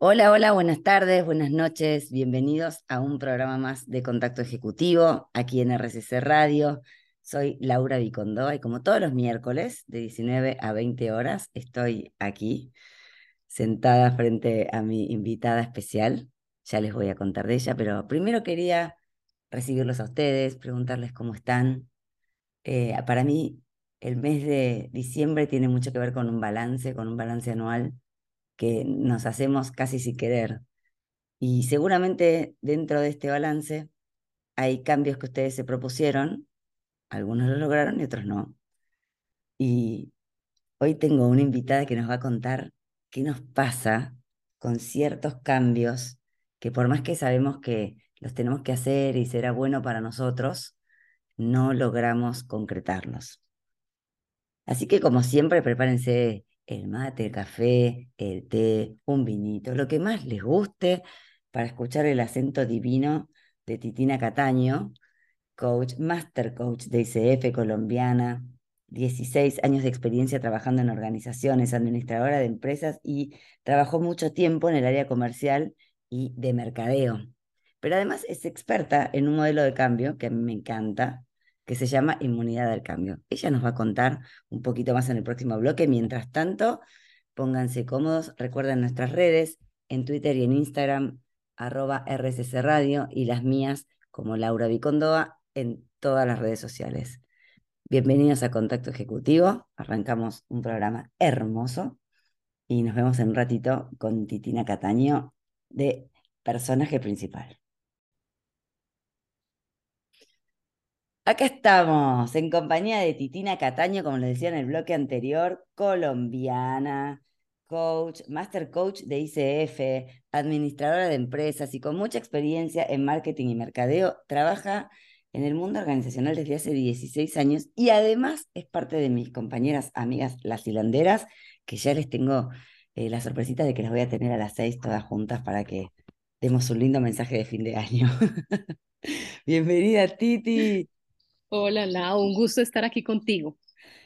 Hola, hola, buenas tardes, buenas noches, bienvenidos a un programa más de Contacto Ejecutivo aquí en RCC Radio. Soy Laura Vicondoa y como todos los miércoles de 19 a 20 horas estoy aquí sentada frente a mi invitada especial. Ya les voy a contar de ella, pero primero quería recibirlos a ustedes, preguntarles cómo están. Eh, para mí el mes de diciembre tiene mucho que ver con un balance, con un balance anual que nos hacemos casi sin querer. Y seguramente dentro de este balance hay cambios que ustedes se propusieron, algunos lo lograron y otros no. Y hoy tengo una invitada que nos va a contar qué nos pasa con ciertos cambios que por más que sabemos que los tenemos que hacer y será bueno para nosotros, no logramos concretarlos. Así que como siempre, prepárense el mate, el café, el té, un vinito, lo que más les guste para escuchar el acento divino de Titina Cataño, coach, master coach de ICF colombiana, 16 años de experiencia trabajando en organizaciones, administradora de empresas y trabajó mucho tiempo en el área comercial y de mercadeo. Pero además es experta en un modelo de cambio que a mí me encanta, que se llama Inmunidad al Cambio. Ella nos va a contar un poquito más en el próximo bloque. Mientras tanto, pónganse cómodos. Recuerden nuestras redes en Twitter y en Instagram, arroba RSC Radio y las mías como Laura Vicondoa en todas las redes sociales. Bienvenidos a Contacto Ejecutivo. Arrancamos un programa hermoso y nos vemos en un ratito con Titina Cataño de personaje principal. Acá estamos, en compañía de Titina Cataño, como les decía en el bloque anterior, colombiana, coach, master coach de ICF, administradora de empresas y con mucha experiencia en marketing y mercadeo. Trabaja en el mundo organizacional desde hace 16 años y además es parte de mis compañeras amigas las hilanderas, que ya les tengo eh, la sorpresita de que las voy a tener a las seis todas juntas para que demos un lindo mensaje de fin de año. Bienvenida, Titi. Hola, Lau, un gusto estar aquí contigo.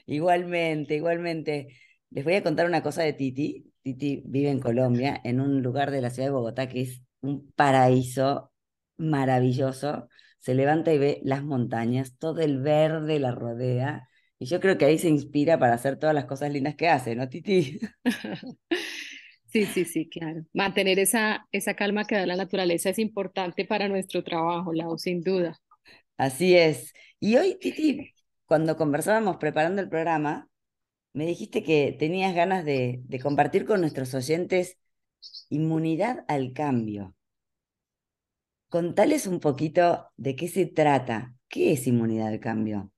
Igualmente, igualmente. Les voy a contar una cosa de Titi. Titi vive en Colombia, en un lugar de la ciudad de Bogotá que es un paraíso maravilloso. Se levanta y ve las montañas, todo el verde la rodea. Y yo creo que ahí se inspira para hacer todas las cosas lindas que hace, ¿no, Titi? Sí, sí, sí, claro. Mantener esa, esa calma que da la naturaleza es importante para nuestro trabajo, Lau, sin duda. Así es. Y hoy, Titi, cuando conversábamos preparando el programa, me dijiste que tenías ganas de, compartir con nuestros oyentes inmunidad al cambio. Contales un poquito de qué se trata. ¿Qué es inmunidad al cambio?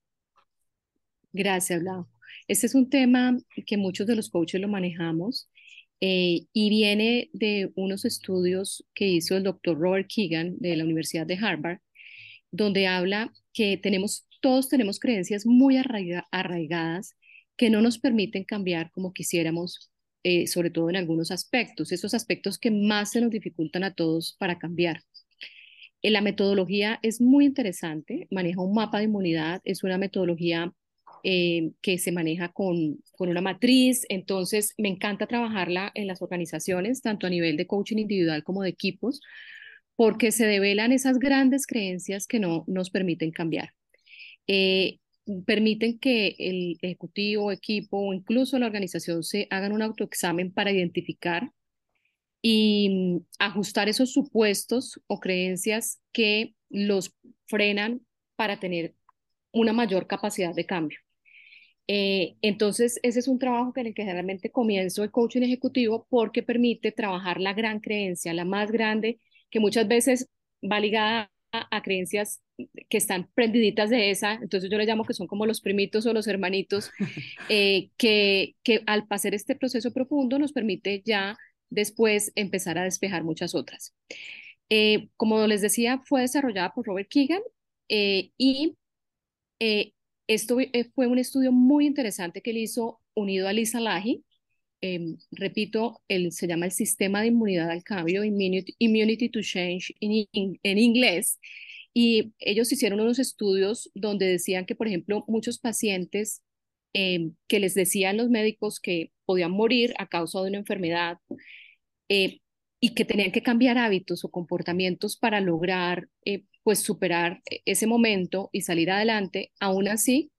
Gracias, Lau. Este es un tema que muchos de los coaches lo manejamos eh, y viene de unos estudios que hizo el doctor Robert Keegan de la Universidad de Harvard, donde habla que todos tenemos creencias muy arraigadas que no nos permiten cambiar como quisiéramos, eh, sobre todo en algunos aspectos, esos aspectos que más se nos dificultan a todos para cambiar. Eh, la metodología es muy interesante, maneja un mapa de inmunidad, es una metodología eh, que se maneja con, con, una matriz, entonces me encanta trabajarla en las organizaciones, tanto a nivel de coaching individual como de equipos, porque se develan esas grandes creencias que no nos permiten cambiar. Eh, permiten que el ejecutivo, equipo o incluso la organización se hagan un autoexamen para identificar y mm, ajustar esos supuestos o creencias que los frenan para tener una mayor capacidad de cambio. Eh, entonces, ese es un trabajo en el que generalmente comienzo el coaching ejecutivo porque permite trabajar la gran creencia, la más grande que muchas veces va ligada a, creencias que están prendiditas de esa, entonces yo le llamo que son como los primitos o los hermanitos, eh, que, que al pasar este proceso profundo nos permite ya después empezar a despejar muchas otras. Eh, como les decía, fue desarrollada por Robert Keegan eh, y esto fue un estudio muy interesante que él hizo unido a Lisa Lahi, Em, repito, se llama el sistema de inmunidad al cambio, Immunity, to Change en inglés, y ellos hicieron unos estudios donde decían que, por ejemplo, muchos pacientes em, que les decían los médicos que podían morir a causa de una enfermedad, eh, y que tenían que cambiar hábitos o comportamientos para lograr eh, pues superar ese momento y salir adelante, aún así,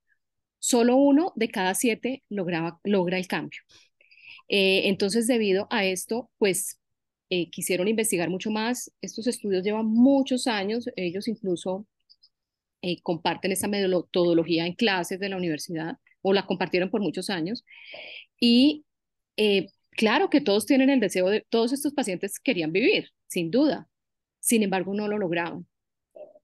solo uno de cada siete lograba, logra el cambio. Eh, entonces, debido a esto, pues eh, quisieron investigar mucho más. Estos estudios llevan muchos años, ellos incluso comparten esta metodología en clases de la universidad o la compartieron por muchos años. Y Claro que todos tienen el deseo de, todos estos pacientes querían vivir, sin duda. Sin embargo, no lo lograban.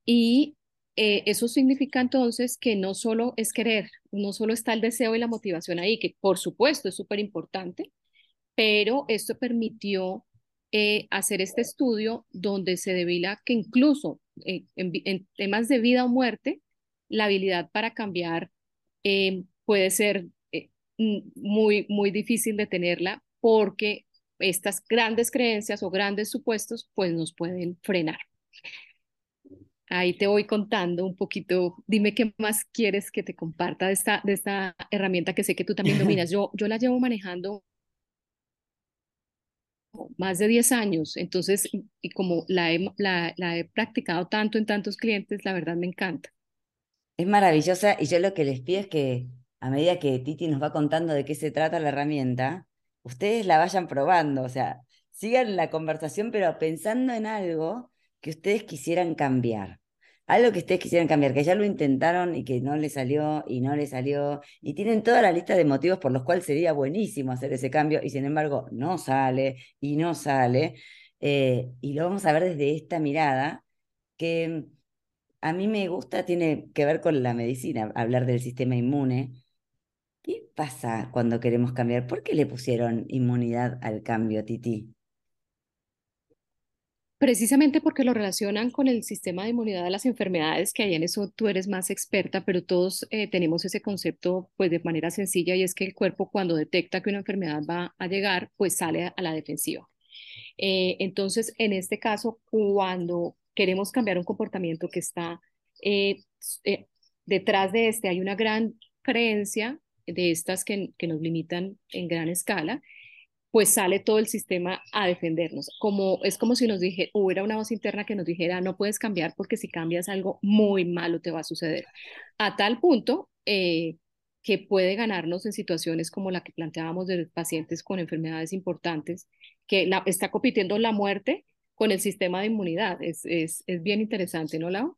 Y eh, eso significa entonces que no solo es querer, no solo está el deseo y la motivación ahí, que por supuesto es súper importante, pero esto permitió eh, hacer este estudio donde se devila que incluso eh, en, temas de vida o muerte, la habilidad para cambiar puede ser muy, muy difícil de tenerla porque estas grandes creencias o grandes supuestos pues nos pueden frenar. Ahí te voy contando un poquito, dime qué más quieres que te comparta de esta, de esta herramienta que sé que tú también dominas. Yo, yo la llevo manejando más de 10 años, entonces, y como la he, la, la he practicado tanto en tantos clientes, la verdad me encanta. Es maravillosa y yo lo que les pido es que a medida que Titi nos va contando de qué se trata la herramienta, ustedes la vayan probando, o sea, sigan la conversación, pero pensando en algo que ustedes quisieran cambiar. Algo que ustedes quisieran cambiar, que ya lo intentaron y que no les salió y no les salió, y tienen toda la lista de motivos por los cuales sería buenísimo hacer ese cambio, y sin embargo no sale y no sale. Eh, y lo vamos a ver desde esta mirada, que a mí me gusta, tiene que ver con la medicina, hablar del sistema inmune, ¿Qué pasa cuando queremos cambiar? ¿Por qué le pusieron inmunidad al cambio, Titi? Precisamente porque lo relacionan con el sistema de inmunidad de las enfermedades, que ahí en eso tú eres más experta, pero todos eh, tenemos ese concepto pues de manera sencilla y es que el cuerpo cuando detecta que una enfermedad va a llegar, pues sale a la defensiva. Eh, entonces, en este caso, cuando queremos cambiar un comportamiento que está eh, detrás de este, hay una gran creencia de estas que, que nos limitan en gran escala, pues sale todo el sistema a defendernos. Como, es como si nos dijera, hubiera una voz interna que nos dijera, no puedes cambiar porque si cambias algo muy malo te va a suceder. A tal punto eh, que puede ganarnos en situaciones como la que planteábamos de pacientes con enfermedades importantes, que está compitiendo la muerte con el sistema de inmunidad. Es, es, es bien interesante, ¿no, Lau?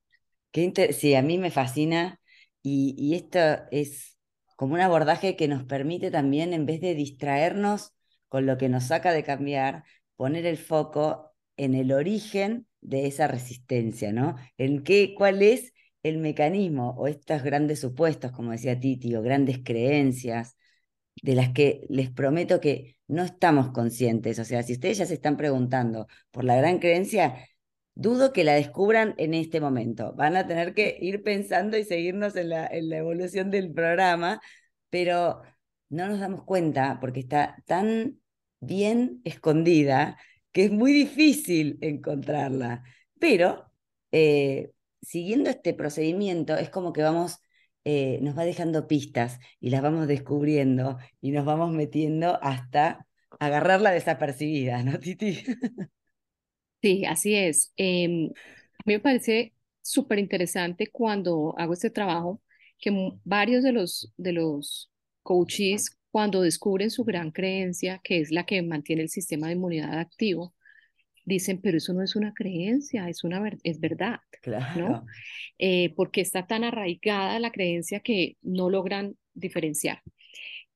Qué sí, a mí me fascina y, y esto es como un abordaje que nos permite también, en vez de distraernos con lo que nos saca de cambiar, poner el foco en el origen de esa resistencia, ¿no? En qué, cuál es el mecanismo o estos grandes supuestos, como decía Titi, o grandes creencias, de las que les prometo que no estamos conscientes. O sea, si ustedes ya se están preguntando por la gran creencia, dudo que la descubran en este momento. Van a tener que ir pensando y seguirnos en la, en la evolución del programa, pero no nos damos cuenta porque está tan bien escondida que es muy difícil encontrarla. Pero eh, siguiendo este procedimiento es como que vamos, eh, nos va dejando pistas y las vamos descubriendo y nos vamos metiendo hasta agarrarla desapercibida, ¿no, Titi? Sí, así es. Em, a mí me parece súper interesante cuando hago este trabajo que varios de los, de los coaches, cuando descubren su gran creencia, que es la que mantiene el sistema de inmunidad activo, dicen, pero eso no es una creencia, es, una es verdad, ¿no? Eh, porque está tan arraigada la creencia que no logran diferenciar.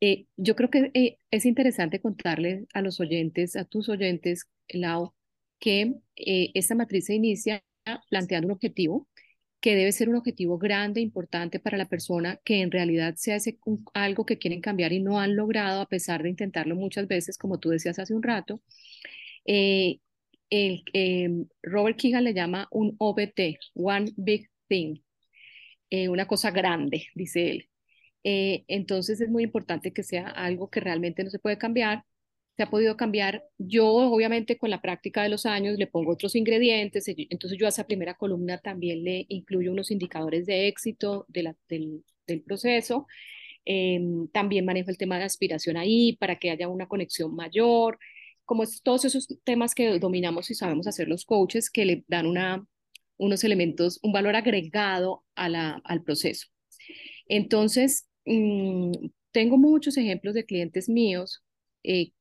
Eh, yo creo que eh, es interesante contarle a los oyentes, a tus oyentes, Lau, que eh, esta matriz se inicia planteando un objetivo que debe ser un objetivo grande, importante para la persona, que en realidad sea ese, algo que quieren cambiar y no han logrado a pesar de intentarlo muchas veces, como tú decías hace un rato. Eh, em, Robert Keegan le llama un OBT, One Big Thing, eh, una cosa grande, dice él. entonces es muy importante que sea algo que realmente no se puede cambiar, se ha podido cambiar. Yo, obviamente, con la práctica de los años, le pongo otros ingredientes. Entonces, yo a esa primera columna también le incluyo unos indicadores de éxito de la, del, del, proceso. Em, también manejo el tema de aspiración ahí para que haya una conexión mayor. como es, todos esos temas que dominamos y sabemos hacer los coaches que le dan una, unos elementos, un valor agregado a la, al proceso. Entonces, mmm, tengo muchos ejemplos de clientes míos eh,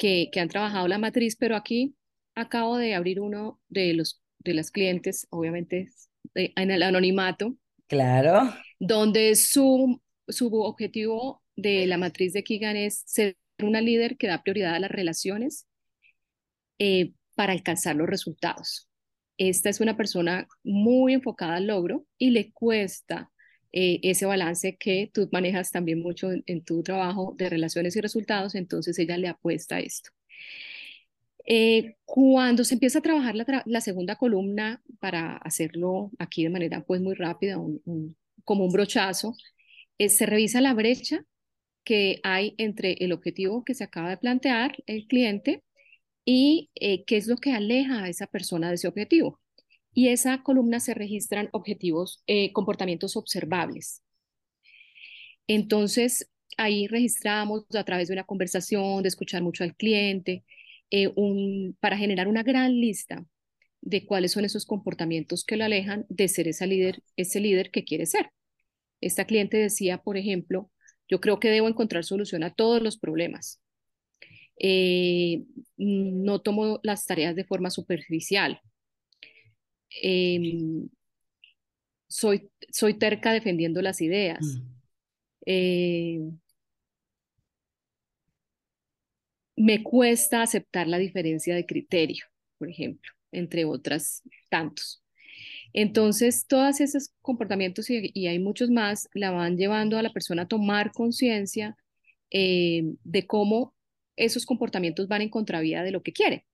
que, que, han trabajado la matriz, pero aquí acabo de abrir uno de los de las clientes, obviamente en el anonimato. Claro. Donde su, su objetivo de la matriz de Kigan es ser una líder que da prioridad a las relaciones eh, para alcanzar los resultados. Esta es una persona muy enfocada al logro y le cuesta eh, ese balance que tú manejas también mucho en, tu trabajo de relaciones y resultados, entonces ella le apuesta esto. Eh, cuando se empieza a trabajar la, segunda columna para hacerlo aquí de manera pues muy rápida, como un brochazo, se revisa la brecha que hay entre el objetivo que se acaba de plantear el cliente y eh, qué es lo que aleja a esa persona de ese objetivo. Y esa columna se registran objetivos, eh, comportamientos observables. Entonces, ahí registramos a través de una conversación, de escuchar mucho al cliente, eh, un, para generar una gran lista de cuáles son esos comportamientos que lo alejan de ser esa líder, ese líder que quiere ser. Esta cliente decía, por ejemplo, yo creo que debo encontrar solución a todos los problemas. Eh, no tomo las tareas de forma superficial. Em, soy, soy terca defendiendo las ideas. Mm. Eh, me cuesta aceptar la diferencia de criterio, por ejemplo, entre otras tantos. Entonces, todos esos comportamientos, y, hay muchos más, la van llevando a la persona a tomar conciencia eh, de cómo esos comportamientos van en contravía de lo que quiere.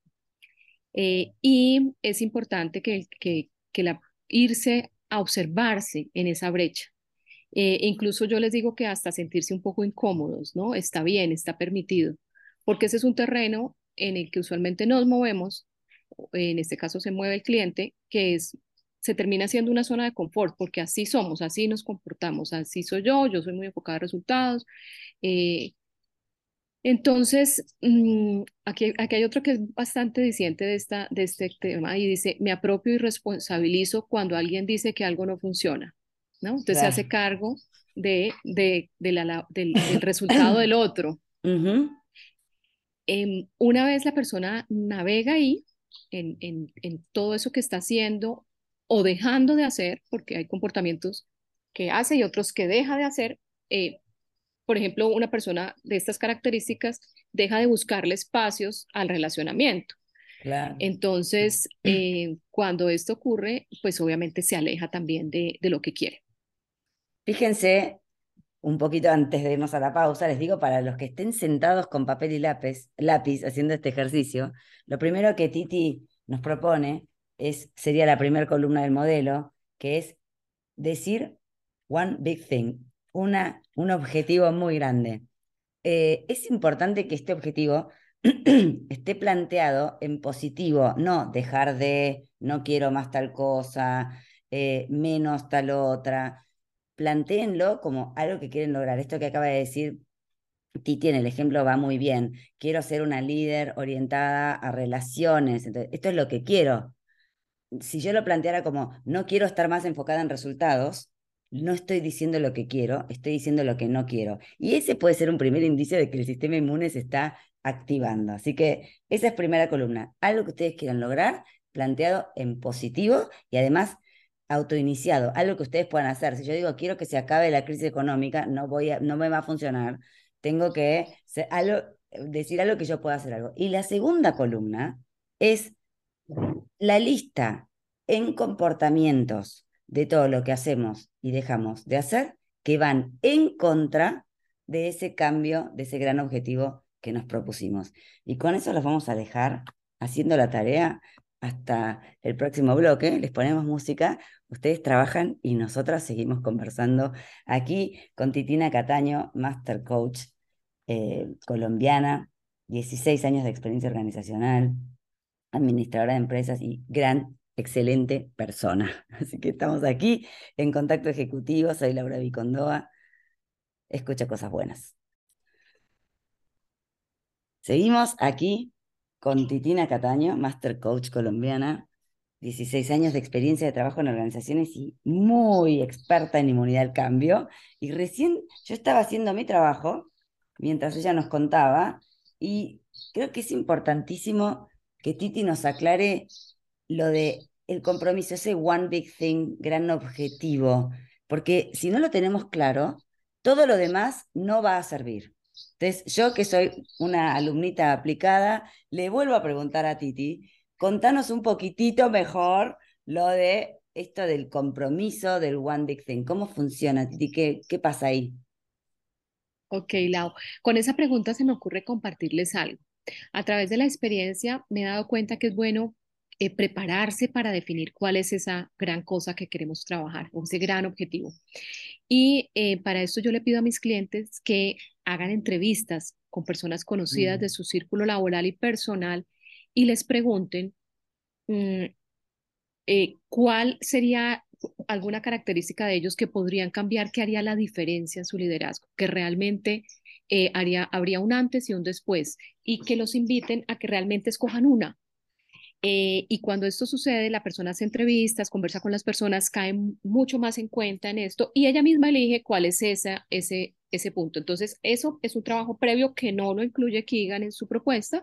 Eh, y es importante que, que, la, irse a observarse en esa brecha. Eh, incluso yo les digo que hasta sentirse un poco incómodos, ¿no? Está bien, está permitido, porque ese es un terreno en el que usualmente nos movemos, en este caso se mueve el cliente, que es se termina siendo una zona de confort, porque así somos, así nos comportamos, así soy yo, yo soy muy enfocada en resultados. Eh, entonces, mm, aquí, aquí hay otro que es bastante diciente de, esta, de este tema y dice, me apropio y responsabilizo cuando alguien dice que algo no funciona, ¿no? Entonces se hace cargo de, de, de la, del, resultado del otro. Em, una vez la persona navega ahí, en, en, en, todo eso que está haciendo, o dejando de hacer, porque hay comportamientos que hace y otros que deja de hacer. Eh, por ejemplo, una persona de estas características deja de buscarle espacios al relacionamiento. Entonces, eh, cuando esto ocurre, pues obviamente se aleja también de, de, lo que quiere. Fíjense, un poquito antes de irnos a la pausa, les digo, para los que estén sentados con papel y lápiz, lápiz haciendo este ejercicio, lo primero que Titi nos propone es, sería la primera columna del modelo, que es decir one big thing, una, un objetivo muy grande. Eh, es importante que este objetivo esté planteado en positivo, no dejar de, no quiero más tal cosa, eh, menos tal otra. Planteenlo como algo que quieren lograr. Esto que acaba de decir Titi en el ejemplo va muy bien. Quiero ser una líder orientada a relaciones. esto es lo que quiero si yo lo planteara como no quiero estar más enfocada en resultados, no estoy diciendo lo que quiero, estoy diciendo lo que no quiero. Y ese puede ser un primer indicio de que el sistema inmune se está activando. Así que esa es primera columna. Algo que ustedes quieran lograr, planteado en positivo y además autoiniciado, algo que ustedes puedan hacer. Si yo digo quiero que se acabe la crisis económica, no, voy a, no me va a funcionar. Tengo que decir algo que yo pueda hacer algo. Y la segunda columna es la lista en comportamientos de todo lo que hacemos y dejamos de hacer que van en contra de ese cambio, de ese gran objetivo que nos propusimos. Y con eso los vamos a dejar haciendo la tarea hasta el próximo bloque. Les ponemos música, ustedes trabajan y nosotras seguimos conversando aquí con Titina Cataño, Master Coach eh, colombiana, 16 años de experiencia organizacional, administradora de empresas y gran, excelente persona. Así que estamos aquí en contacto ejecutivo. Soy Laura Vicondoa. Escucha cosas buenas. Seguimos aquí con Titina Cataño, Master Coach colombiana, 16 años de experiencia de trabajo en organizaciones y muy experta en inmunidad al cambio. Y recién yo estaba haciendo mi trabajo mientras ella nos contaba y creo que es importantísimo que Titi nos aclare lo de el compromiso, ese one big thing, gran objetivo, porque si no lo tenemos claro, todo lo demás no va a servir. Entonces, yo que soy una alumnita aplicada, le vuelvo a preguntar a Titi, contanos un poquitito mejor lo de esto del compromiso, del One Big Thing. ¿Cómo funciona, Titi? ¿Qué, qué pasa ahí? Ok, Lau. Con esa pregunta se me ocurre compartirles algo. A través de la experiencia me he dado cuenta que es bueno eh, prepararse para definir cuál es esa gran cosa que queremos trabajar o ese gran objetivo. Y eh, para esto yo le pido a mis clientes que hagan entrevistas con personas conocidas de mm. su círculo laboral y personal y les pregunten mm, eh, cuál sería alguna característica de ellos que podrían cambiar, que haría la diferencia en su liderazgo, que realmente eh, haría, habría un antes y un después, y que los inviten a que realmente escojan una. Eh, y cuando esto sucede, la persona hace entrevistas, conversa con las personas, cae mucho más en cuenta en esto y ella misma elige cuál es esa, ese, ese punto. Entonces, eso es un trabajo previo que no lo incluye Keegan en su propuesta,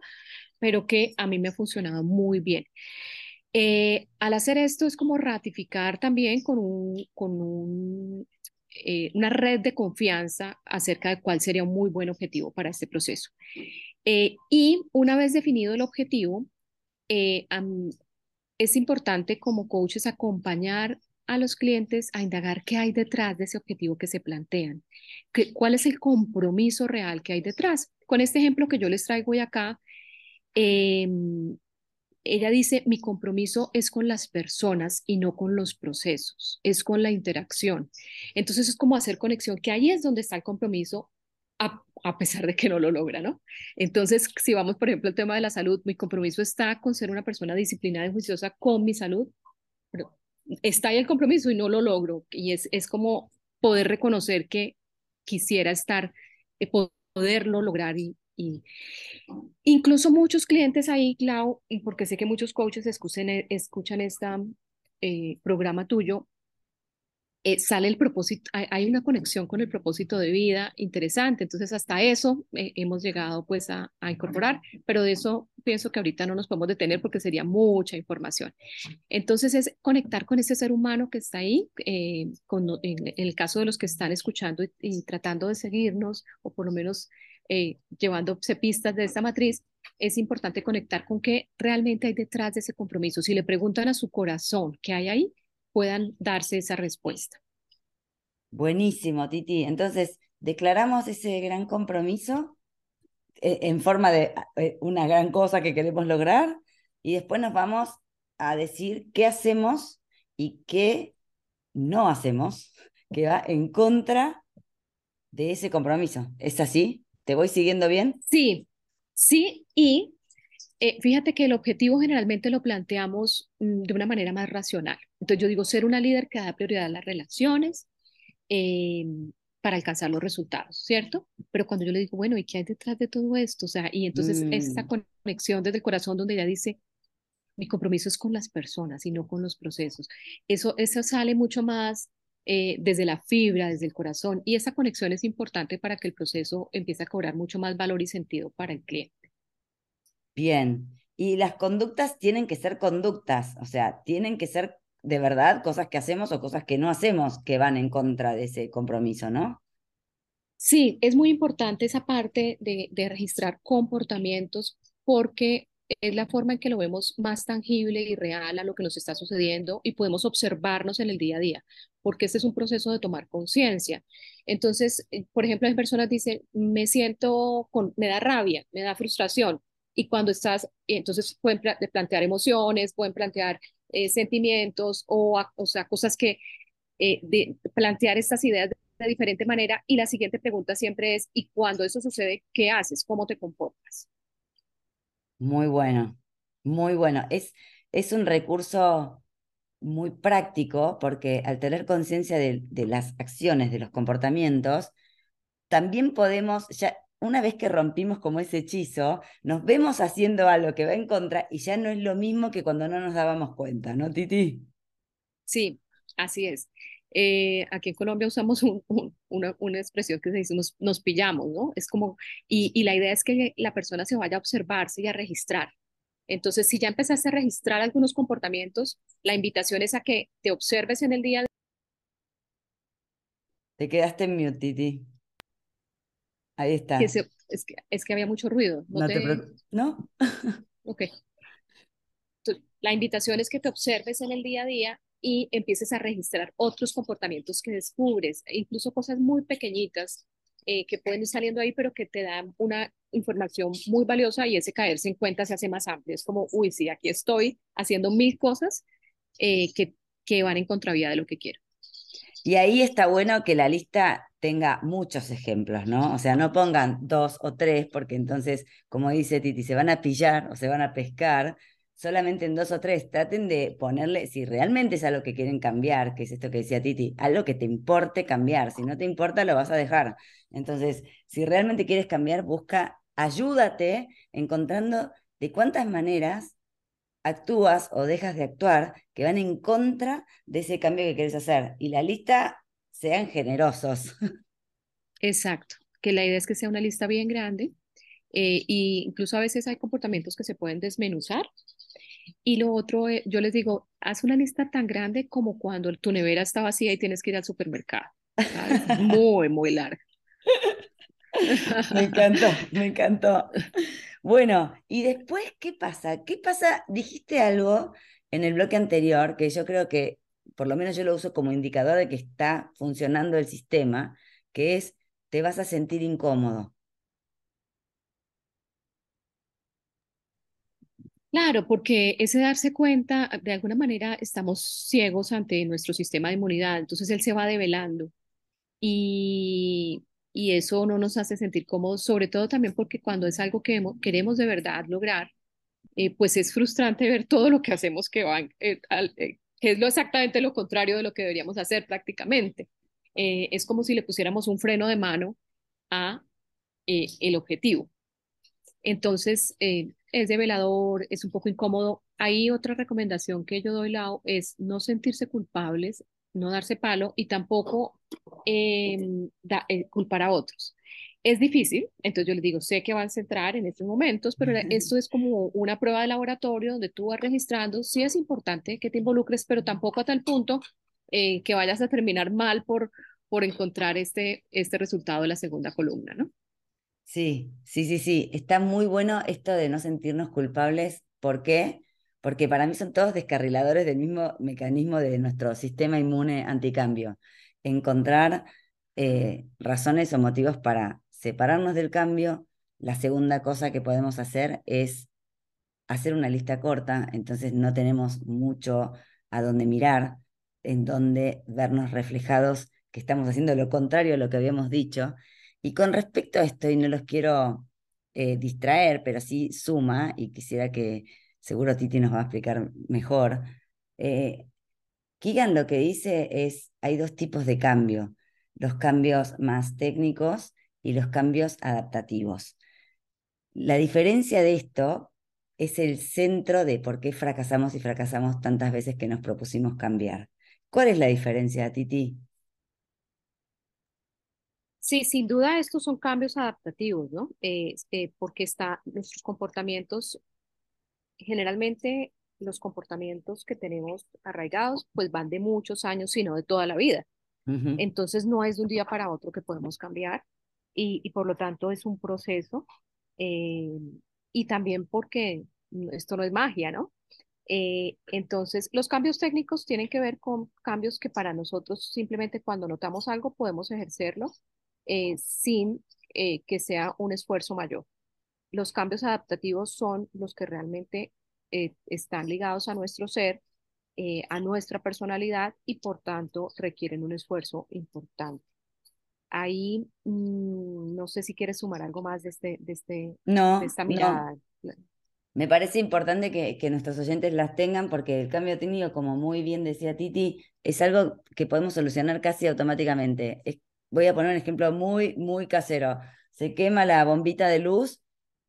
pero que a mí me ha funcionado muy bien. Eh, al hacer esto es como ratificar también con, un, con un, eh, una red de confianza acerca de cuál sería un muy buen objetivo para este proceso. Eh, y una vez definido el objetivo, es importante como coaches acompañar a los clientes a indagar qué hay detrás de ese objetivo que se plantean, cuál es el compromiso real que hay detrás. Con este ejemplo que yo les traigo hoy acá, em, ella dice, mi compromiso es con las personas y no con los procesos, es con la interacción. Entonces es como hacer conexión, que ahí es donde está el compromiso, a, pesar de que no lo logra, ¿no? Entonces, si vamos, por ejemplo, al tema de la salud, mi compromiso está con ser una persona disciplinada y juiciosa con mi salud, pero está ahí el compromiso y no lo logro. Y es, es como poder reconocer que quisiera estar, eh, poderlo lograr y, y incluso muchos clientes ahí, Clau, y porque sé que muchos coaches escuchan, escuchan este programa tuyo, eh, sale el propósito, hay, una conexión con el propósito de vida interesante, entonces hasta eso eh, hemos llegado pues a, incorporar, pero de eso pienso que ahorita no nos podemos detener porque sería mucha información. Entonces es conectar con ese ser humano que está ahí, con, en, el caso de los que están escuchando y tratando de seguirnos o por lo menos eh, llevándose pistas de esta matriz, es importante conectar con qué realmente hay detrás de ese compromiso. Si le preguntan a su corazón qué hay ahí, puedan darse esa respuesta. Buenísimo, Titi. Entonces, declaramos ese gran compromiso eh, en forma de eh, una gran cosa que queremos lograr y después nos vamos a decir qué hacemos y qué no hacemos que va en contra de ese compromiso. ¿Es así? ¿Te voy siguiendo bien? Sí, sí, y eh, fíjate que el objetivo generalmente lo planteamos mm, de una manera más racional. Entonces yo digo, ser una líder que da prioridad a las relaciones em, para alcanzar los resultados, ¿cierto? Pero cuando yo le digo, bueno, ¿y qué hay detrás de todo esto? O sea, y entonces esta mm. conexión desde el corazón donde ella dice, mi compromiso es con las personas y no con los procesos. Eso, eso sale mucho más eh, desde la fibra, desde el corazón. Y esa conexión es importante para que el proceso empiece a cobrar mucho más valor y sentido para el cliente. Bien. Y las conductas tienen que ser conductas, o sea, tienen que ser de verdad cosas que hacemos o cosas que no hacemos que van en contra de ese compromiso, ¿no? Sí, es muy importante esa parte de, registrar comportamientos porque es la forma en que lo vemos más tangible y real a lo que nos está sucediendo y podemos observarnos en el día a día, porque este es un proceso de tomar conciencia. Entonces, eh, por ejemplo, hay personas dicen, me siento, con, me da rabia, me da frustración, y cuando estás, entonces pueden plantear emociones, pueden plantear eh, sentimientos o, o sea, cosas que, eh, de, plantear estas ideas de, de diferente manera. Y la siguiente pregunta siempre es, ¿y cuando eso sucede, qué haces? ¿Cómo te comportas? Muy bueno, muy bueno. Es, es un recurso muy práctico porque al tener conciencia de, las acciones, de los comportamientos, también podemos, una vez que rompimos como ese hechizo, nos vemos haciendo algo que va en contra y ya no es lo mismo que cuando no nos dábamos cuenta, ¿no, Titi? Sí, así es. Eh, aquí en Colombia usamos una, una, expresión que se dice nos, nos pillamos, ¿no? Es como, y, y, la idea es que la persona se vaya a observarse y a registrar. Entonces, si ya empezaste a registrar algunos comportamientos, la invitación es a que te observes en el día. De... Te quedaste en mute, Titi. Ahí está. es, que, es que había mucho ruido. No, te... ¿No? ok. la invitación es que te observes en el día a día y empieces a registrar otros comportamientos que descubres, e incluso cosas muy pequeñitas eh, que pueden ir saliendo ahí, pero que te dan una información muy valiosa y ese caerse en cuenta se hace más amplio. Es como, uy, sí, aquí estoy haciendo mil cosas eh, que, que van en contravía de lo que quiero. Y ahí está bueno que la lista tenga muchos ejemplos, ¿no? O sea, no pongan dos o tres, porque entonces, como dice Titi, se van a pillar o se van a pescar solamente en dos o tres. Traten de ponerle, si realmente es algo que quieren cambiar, que es esto que decía Titi, algo que te importe cambiar. Si no te importa, lo vas a dejar. Entonces, si realmente quieres cambiar, busca, ayúdate encontrando de cuántas maneras actúas o dejas de actuar que van en contra de ese cambio que quieres hacer. Y la lista, sean generosos. Exacto, que la idea es que sea una lista bien grande. e incluso a veces hay comportamientos que se pueden desmenuzar y lo otro, eh, yo les digo, haz una lista tan grande como cuando tu nevera está vacía y tienes que ir al supermercado. Muy, muy larga. Me encantó, me encantó. Bueno, y después, ¿qué pasa? ¿Qué pasa? Dijiste algo en el bloque anterior que yo creo que, por lo menos yo lo uso como indicador de que está funcionando el sistema, que es, te vas a sentir incómodo. Claro, porque ese darse cuenta, de alguna manera estamos ciegos ante nuestro sistema de inmunidad, entonces él se va develando y, y eso no nos hace sentir cómodos, sobre todo también porque cuando es algo que queremos de verdad lograr, eh, pues es frustrante ver todo lo que hacemos que, van, eh, eh, que es lo exactamente lo contrario de lo que deberíamos hacer prácticamente. es como si le pusiéramos un freno de mano a el objetivo. Entonces, es develador, es un poco incómodo. Ahí otra recomendación que yo doy, Lau, es no sentirse culpables, no darse palo y tampoco em, eh, culpar a otros. Es difícil, entonces yo les digo, sé que van a centrar en estos momentos, pero esto es como una prueba de laboratorio donde tú vas registrando. Sí es importante que te involucres, pero tampoco a tal punto eh, que vayas a terminar mal por, por encontrar este, este resultado de la segunda columna, ¿no? Sí, sí, sí, sí. Está muy bueno esto de no sentirnos culpables. ¿Por qué? Porque para mí son todos descarriladores del mismo mecanismo de nuestro sistema inmune anticambio. Encontrar eh, razones o motivos para separarnos del cambio. La segunda cosa que podemos hacer es hacer una lista corta, entonces no tenemos mucho a dónde mirar, en donde vernos reflejados que estamos haciendo lo contrario a lo que habíamos dicho y con respecto a esto, y no los quiero eh, distraer, pero sí suma, y quisiera que seguro Titi nos va a explicar mejor, eh, Keegan lo que dice es, hay dos tipos de cambio, los cambios más técnicos y los cambios adaptativos. La diferencia de esto es el centro de por qué fracasamos y fracasamos tantas veces que nos propusimos cambiar. ¿Cuál es la diferencia, Titi? Sí, sin duda estos son cambios adaptativos, ¿no? Eh, porque está, nuestros comportamientos, generalmente los comportamientos que tenemos arraigados, pues van de muchos años, sino de toda la vida. Entonces no es de un día para otro que podemos cambiar y, y por lo tanto es un proceso eh, y también porque esto no es magia, ¿no? Eh, entonces, los cambios técnicos tienen que ver con cambios que para nosotros simplemente cuando notamos algo podemos ejercerlo eh, sin eh, que sea un esfuerzo mayor. Los cambios adaptativos son los que realmente eh, están ligados a nuestro ser, a nuestra personalidad y por tanto requieren un esfuerzo importante. Ahí mm, no sé si quieres sumar algo más de, este, de, este, no, esta mirada. Me parece importante que, que, nuestros oyentes las tengan porque el cambio técnico, como muy bien decía Titi, es algo que podemos solucionar casi automáticamente. Es voy a poner un ejemplo muy, muy casero. se quema la bombita de luz,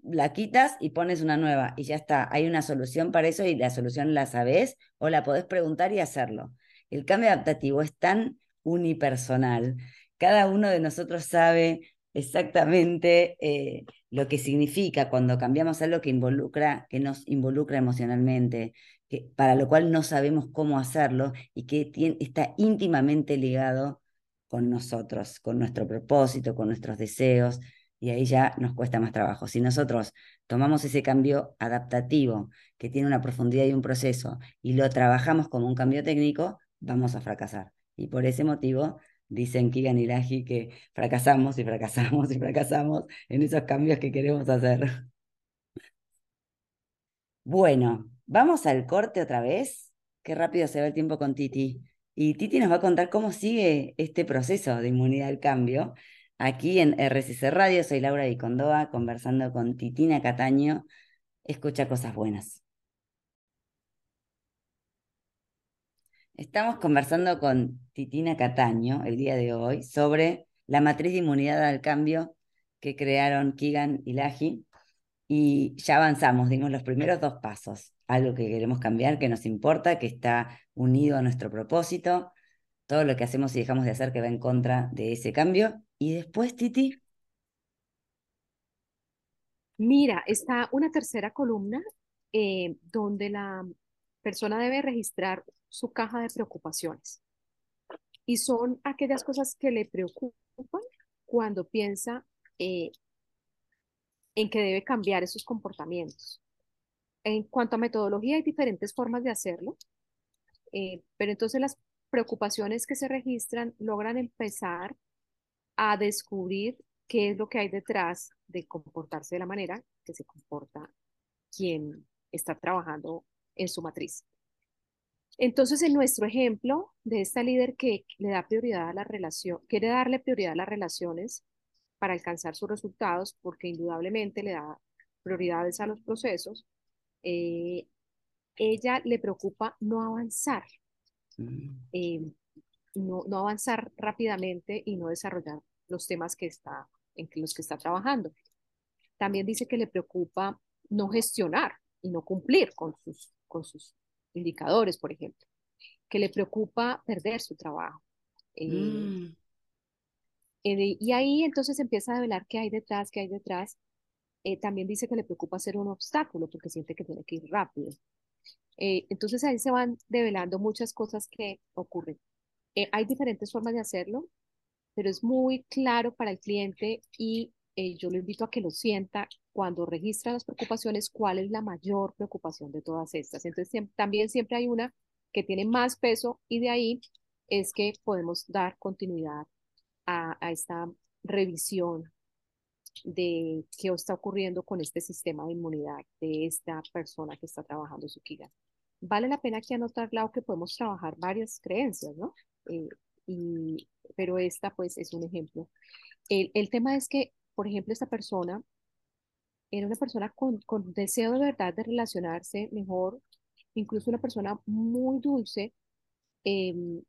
la quitas y pones una nueva y ya está. Hay una solución para eso y la solución la sabes o la podés preguntar y hacerlo. El cambio adaptativo es tan unipersonal. Cada uno de nosotros sabe exactamente eh, lo que significa cuando cambiamos algo que involucra, que nos involucra emocionalmente, que, para lo cual no sabemos cómo hacerlo y que está íntimamente ligado con nosotros, con nuestro propósito, con nuestros deseos, y ahí ya nos cuesta más trabajo. Si nosotros tomamos ese cambio adaptativo, que tiene una profundidad y un proceso, y lo trabajamos como un cambio técnico, vamos a fracasar. Y por ese motivo dicen Kigan y Laji que fracasamos y fracasamos y fracasamos en esos cambios que queremos hacer. Bueno, vamos al corte otra vez. Qué rápido se va el tiempo con Titi. Y Titi nos va a contar cómo sigue este proceso de inmunidad al cambio. Aquí en RCC Radio, soy Laura Vicondoa, conversando con Titina Cataño. Escucha cosas buenas. Estamos conversando con Titina Cataño el día de hoy sobre la matriz de inmunidad al cambio que crearon Kigan y Laji. Y ya avanzamos, dimos los primeros dos pasos algo que queremos cambiar, que nos importa, que está unido a nuestro propósito, todo lo que hacemos y dejamos de hacer que va en contra de ese cambio. Y después, Titi. Mira, está una tercera columna eh, donde la persona debe registrar su caja de preocupaciones. Y son aquellas cosas que le preocupan cuando piensa eh, en que debe cambiar esos comportamientos. En cuanto a metodología, hay diferentes formas de hacerlo, eh, pero entonces las preocupaciones que se registran logran empezar a descubrir qué es lo que hay detrás de comportarse de la manera que se comporta quien está trabajando en su matriz. Entonces, en nuestro ejemplo de esta líder que le da prioridad a la relación, quiere darle prioridad a las relaciones para alcanzar sus resultados, porque indudablemente le da prioridades a los procesos, eh, ella le preocupa no avanzar, mm. eh, no, no, avanzar rápidamente y no desarrollar los temas que está, en los que está trabajando. También dice que le preocupa no gestionar y no cumplir con sus, con sus indicadores, por ejemplo, que le preocupa perder su trabajo. Eh, mm. y ahí entonces empieza a develar qué hay detrás, qué hay detrás, eh, también dice que le preocupa ser un obstáculo porque siente que tiene que ir rápido. Eh, entonces ahí se van develando muchas cosas que ocurren. Eh, hay diferentes formas de hacerlo, pero es muy claro para el cliente y yo lo invito a que lo sienta cuando registra las preocupaciones, cuál es la mayor preocupación de todas estas. Entonces también siempre hay una que tiene más peso y de ahí es que podemos dar continuidad a, esta revisión de qué está ocurriendo con este sistema de inmunidad de esta persona que está trabajando su Kiga. Vale la pena aquí anotar, Lau, que podemos trabajar varias creencias, ¿no? Eh, y, pero esta, pues, es un ejemplo. El, el, tema es que, por ejemplo, esta persona era una persona con, con deseo de verdad de relacionarse mejor, incluso una persona muy dulce, em,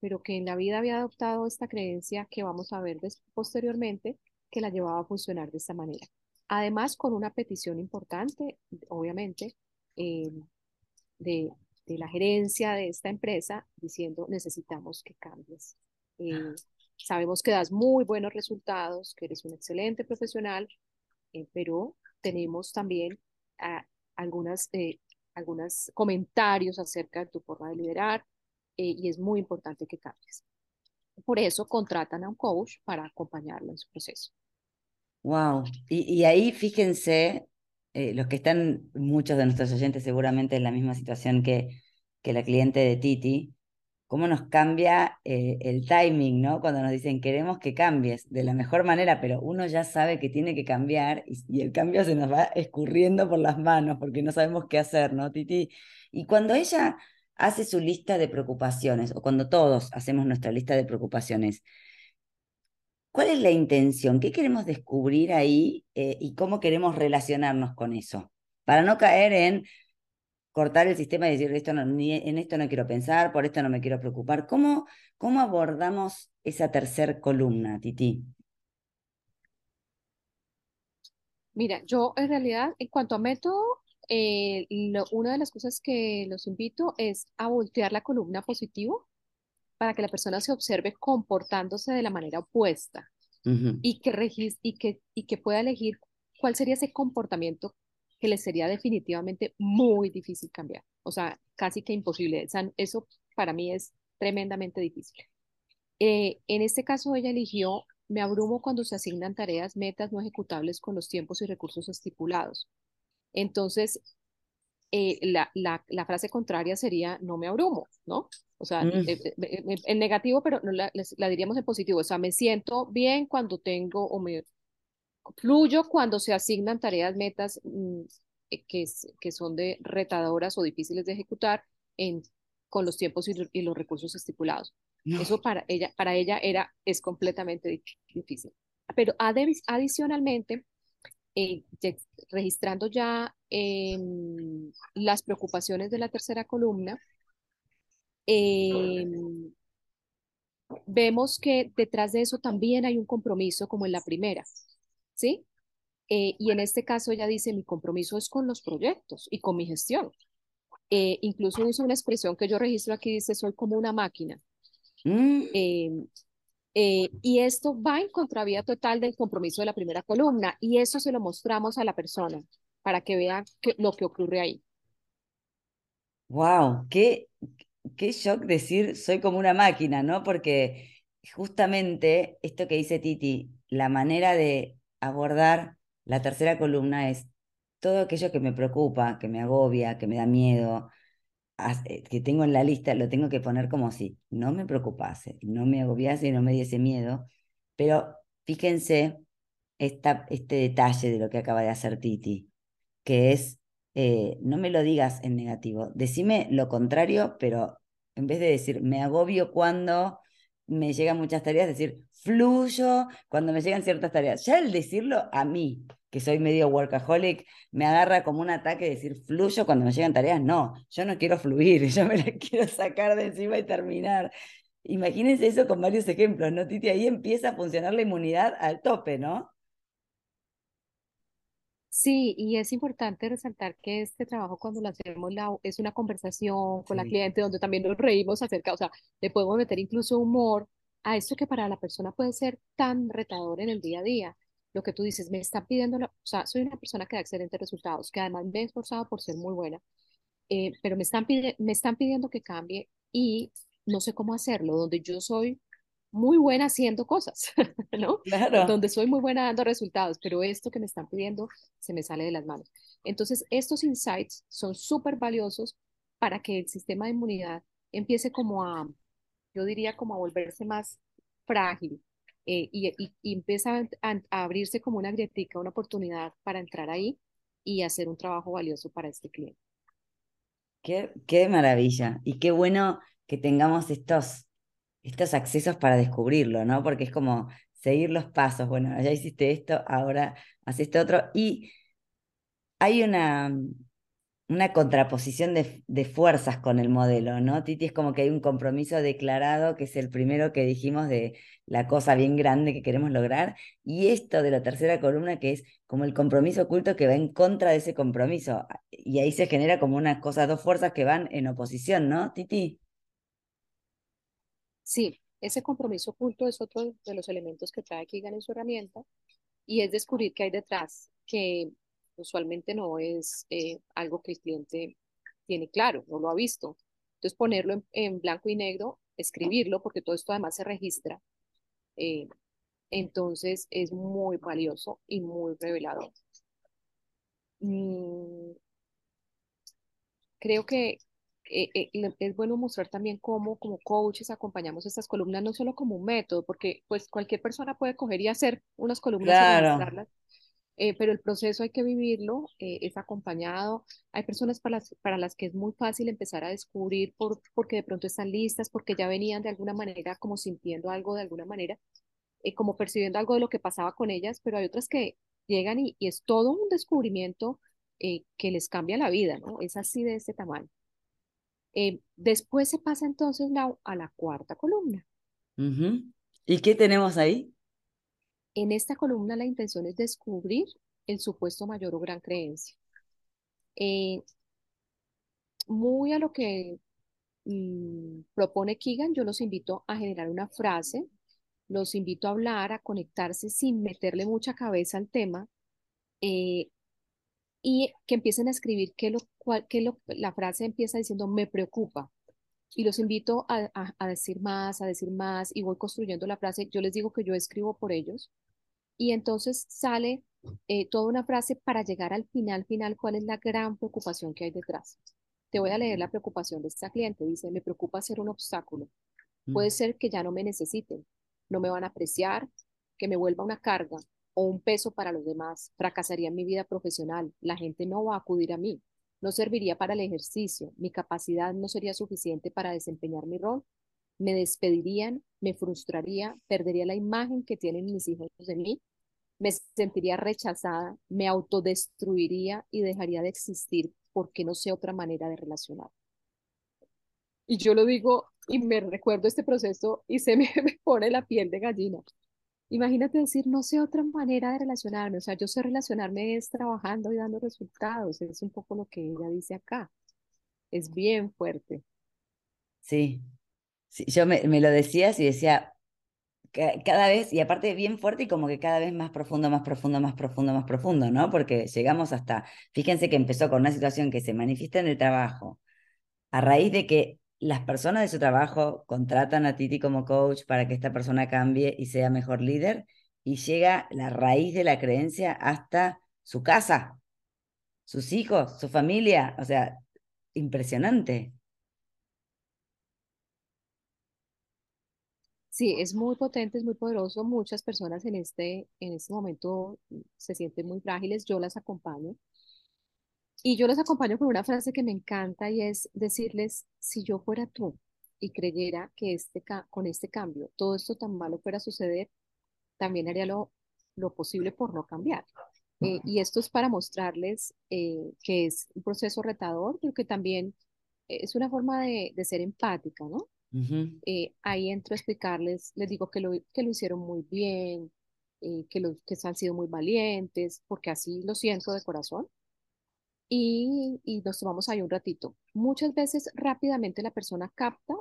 pero que en la vida había adoptado esta creencia que vamos a ver posteriormente, que la llevaba a funcionar de esta manera. Además, con una petición importante, obviamente, eh, de, de, la gerencia de esta empresa diciendo necesitamos que cambies. Eh, sabemos que das muy buenos resultados, que eres un excelente profesional, eh, pero tenemos también ah, algunas, algunos comentarios acerca de tu forma de liderar y es muy importante que cambies. Por eso contratan a un coach para acompañarlo en su proceso. Wow. Y, ahí fíjense, eh, los que están, muchos de nuestros oyentes seguramente en la misma situación que, que la cliente de Titi, cómo nos cambia eh, el timing, ¿no? Cuando nos dicen queremos que cambies de la mejor manera, pero uno ya sabe que tiene que cambiar y, y, el cambio se nos va escurriendo por las manos porque no sabemos qué hacer, ¿no, Titi? Y cuando ella hace su lista de preocupaciones, o cuando todos hacemos nuestra lista de preocupaciones, ¿Cuál es la intención? ¿Qué queremos descubrir ahí eh, y cómo queremos relacionarnos con eso? Para no caer en cortar el sistema y decir, esto en esto no quiero pensar, por esto no me quiero preocupar. ¿Cómo, cómo abordamos esa tercer columna, Titi? Mira, yo en realidad, en cuanto a método, eh, una de las cosas que los invito es a voltear la columna positivo para que la persona se observe comportándose de la manera opuesta y que, regis- y que, y que pueda elegir cuál sería ese comportamiento que le sería definitivamente muy difícil cambiar. O sea, casi que imposible. O sea, eso para mí es tremendamente difícil. Eh, en este caso, ella eligió, me abrumo cuando se asignan tareas, metas no ejecutables con los tiempos y recursos estipulados. Entonces, eh, la, la, la frase contraria sería, no me abrumo, ¿no? O sea, Mm, eh, eh, eh, en negativo, pero no la, la diríamos en positivo. O sea, me siento bien cuando tengo o me fluyo cuando se asignan tareas, metas mm, eh, que, que son de retadoras o difíciles de ejecutar en, con los tiempos y, y los recursos estipulados. no. Eso para ella, para ella era, es completamente di- difícil. Pero adicionalmente, eh, registrando ya em, las preocupaciones de la tercera columna, em, vemos que detrás de eso también hay un compromiso como en la primera, ¿sí? Eh, y en este caso ella dice, mi compromiso es con los proyectos y con mi gestión. Eh, incluso usa una expresión que yo registro aquí, dice, soy como una máquina. Mm, Em, eh, y esto va en contravía total del compromiso de la primera columna y eso se lo mostramos a la persona para que vea que- lo que ocurre ahí. wow, qué, qué shock decir soy como una máquina, ¿no? Porque justamente esto que dice Titi, la manera de abordar la tercera columna es todo aquello que me preocupa, que me agobia, que me da miedo, que tengo en la lista, lo tengo que poner como si no me preocupase, no me agobiase y no me diese miedo. Pero fíjense esta, este detalle de lo que acaba de hacer Titi, que es, eh, no me lo digas en negativo, decime lo contrario, pero en vez de decir me agobio cuando me llegan muchas tareas, decir fluyo cuando me llegan ciertas tareas. Ya el decirlo a mí, que soy medio workaholic, me agarra como un ataque de decir fluyo cuando me llegan tareas. No, yo no quiero fluir, yo me la quiero sacar de encima y terminar. Imagínense eso con varios ejemplos, ¿no, Titi? Ahí empieza a funcionar la inmunidad al tope, ¿no? Sí, y es importante resaltar que este trabajo cuando lo hacemos la- es una conversación con la cliente donde también nos reímos acerca, o sea, le podemos meter incluso humor a esto que para la persona puede ser tan retador en el día a día. Lo que tú dices, me están pidiendo, la- o sea, soy una persona que da excelentes resultados, que además me he esforzado por ser muy buena, eh, pero me están, pide- me están pidiendo que cambie y no sé cómo hacerlo, donde yo soy muy buena haciendo cosas, ¿no? Claro. donde soy muy buena dando resultados, pero esto que me están pidiendo se me sale de las manos. Entonces, estos insights son súper valiosos para que el sistema de inmunidad empiece como a, yo diría, como a volverse más frágil eh, y, y, empieza a, a abrirse como una grietica, una oportunidad para entrar ahí y hacer un trabajo valioso para este cliente. Qué, qué maravilla. Y qué bueno que tengamos estos, estos accesos para descubrirlo, ¿no? Porque es como seguir los pasos. Bueno, ya hiciste esto, ahora haces esto otro. Y hay una, una contraposición de, de fuerzas con el modelo, ¿no? Titi es como que hay un compromiso declarado, que es el primero que dijimos de la cosa bien grande que queremos lograr, y esto de la tercera columna, que es como el compromiso oculto que va en contra de ese compromiso, y ahí se genera como unas cosas, dos fuerzas que van en oposición, ¿no, Titi? Sí, ese compromiso oculto es otro de los elementos que trae Kigan en su herramienta y es descubrir qué hay detrás, que usualmente no es eh, algo que el cliente tiene claro, no lo ha visto. Entonces ponerlo en, en blanco y negro, escribirlo, porque todo esto además se registra, eh, entonces es muy valioso y muy revelador. Mm, creo que eh, eh, es bueno mostrar también cómo como coaches acompañamos estas columnas, no solo como un método, porque pues cualquier persona puede coger y hacer unas columnas y Claro, registrarlas, eh, pero el proceso hay que vivirlo, eh, es acompañado. Hay personas para las, para las que es muy fácil empezar a descubrir por, porque de pronto están listas, porque ya venían de alguna manera como sintiendo algo de alguna manera, eh, como percibiendo algo de lo que pasaba con ellas, pero hay otras que llegan y, es todo un descubrimiento que les cambia la vida, ¿no? Es así de este tamaño. Después se pasa entonces la, a la cuarta columna. ¿Y qué tenemos ahí? En esta columna la intención es descubrir el supuesto mayor o gran creencia. Eh, muy a lo que mm, propone Keegan, yo los invito a generar una frase, los invito a hablar, a conectarse sin meterle mucha cabeza al tema eh, y que empiecen a escribir que, lo, que lo, la frase empieza diciendo me preocupa. Y los invito a, a, decir más, a decir más, y voy construyendo la frase. Yo les digo que yo escribo por ellos. Y entonces sale eh, toda una frase para llegar al final, final, cuál es la gran preocupación que hay detrás. Te voy a leer la preocupación de esta cliente. Dice, me preocupa ser un obstáculo. Puede mm. ser que ya no me necesiten, no me van a apreciar, que me vuelva una carga o un peso para los demás. Fracasaría en mi vida profesional. La gente no va a acudir a mí. No serviría para el ejercicio. Mi capacidad no sería suficiente para desempeñar mi rol. Me despedirían, me frustraría, perdería la imagen que tienen mis hijos de mí. Me sentiría rechazada, me autodestruiría y dejaría de existir porque no sé otra manera de relacionar. Y yo lo digo y me recuerdo este proceso y se me, pone la piel de gallina. Imagínate decir, no sé otra manera de relacionarme, o sea, yo sé relacionarme es trabajando y dando resultados, es un poco lo que ella dice acá. Es bien fuerte. Sí, sí yo me, lo decías y decía, cada vez, y aparte bien fuerte y como que cada vez más profundo, más profundo, más profundo, más profundo, ¿no? Porque llegamos hasta, fíjense que empezó con una situación que se manifiesta en el trabajo, a raíz de que las personas de su trabajo contratan a Titi como coach para que esta persona cambie y sea mejor líder, y llega la raíz de la creencia hasta su casa, sus hijos, su familia, o sea, impresionante. Sí, es muy potente, es muy poderoso. Muchas personas en este, en este momento se sienten muy frágiles. Yo las acompaño. Y yo las acompaño con una frase que me encanta y es decirles, si yo fuera tú y creyera que este, con este cambio todo esto tan malo fuera a suceder, también haría lo, lo posible por no cambiar. Eh, y esto es para mostrarles eh, que es un proceso retador, pero que también es una forma de, de ser empática, ¿no? Eh, ahí entro a explicarles, les digo que lo, que lo hicieron muy bien, eh, que, los, que han sido muy valientes, porque así lo siento de corazón. Y, y nos tomamos ahí un ratito. Muchas veces rápidamente la persona capta